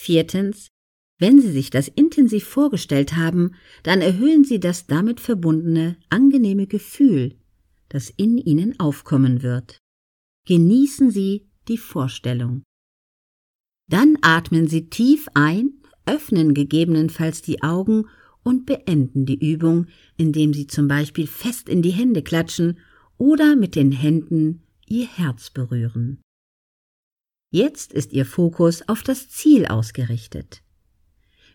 Viertens, wenn Sie sich das intensiv vorgestellt haben, dann erhöhen Sie das damit verbundene angenehme Gefühl, das in Ihnen aufkommen wird. Genießen Sie die Vorstellung. Dann atmen Sie tief ein, öffnen gegebenenfalls die Augen und beenden die Übung, indem Sie zum Beispiel fest in die Hände klatschen oder mit den Händen Ihr Herz berühren. Jetzt ist Ihr Fokus auf das Ziel ausgerichtet.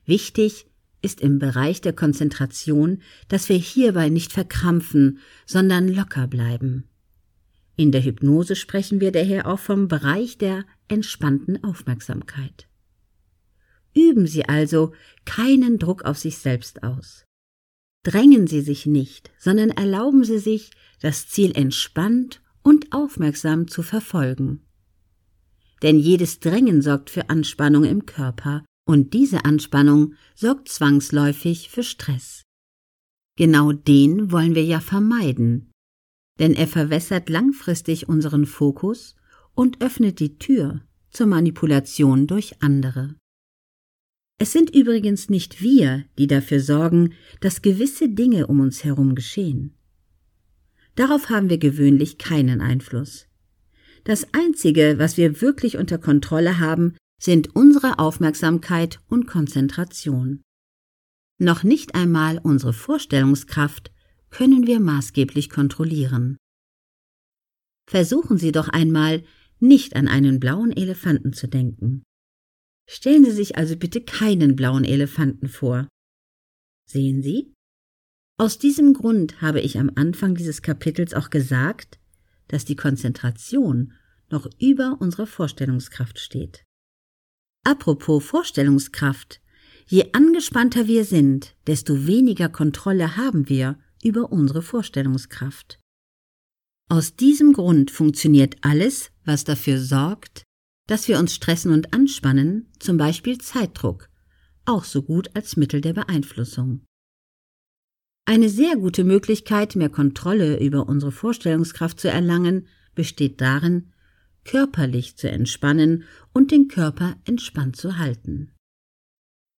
Wichtig ist im Bereich der Konzentration, dass wir hierbei nicht verkrampfen, sondern locker bleiben. In der Hypnose sprechen wir daher auch vom Bereich der entspannten Aufmerksamkeit. Üben Sie also keinen Druck auf sich selbst aus. Drängen Sie sich nicht, sondern erlauben Sie sich, das Ziel entspannt und aufmerksam zu verfolgen. Denn jedes Drängen sorgt für Anspannung im Körper und diese Anspannung sorgt zwangsläufig für Stress. Genau den wollen wir ja vermeiden, denn er verwässert langfristig unseren Fokus und öffnet die Tür zur Manipulation durch andere. Es sind übrigens nicht wir, die dafür sorgen, dass gewisse Dinge um uns herum geschehen. Darauf haben wir gewöhnlich keinen Einfluss. Das Einzige, was wir wirklich unter Kontrolle haben, sind unsere Aufmerksamkeit und Konzentration. Noch nicht einmal unsere Vorstellungskraft können wir maßgeblich kontrollieren. Versuchen Sie doch einmal, nicht an einen blauen Elefanten zu denken. Stellen Sie sich also bitte keinen blauen Elefanten vor. Sehen Sie? Aus diesem Grund habe ich am Anfang dieses Kapitels auch gesagt, dass die Konzentration noch über unserer Vorstellungskraft steht. Apropos Vorstellungskraft. Je angespannter wir sind, desto weniger Kontrolle haben wir über unsere Vorstellungskraft. Aus diesem Grund funktioniert alles, was dafür sorgt, dass wir uns stressen und anspannen, zum Beispiel Zeitdruck, auch so gut als Mittel der Beeinflussung. Eine sehr gute Möglichkeit, mehr Kontrolle über unsere Vorstellungskraft zu erlangen, besteht darin, körperlich zu entspannen und den Körper entspannt zu halten.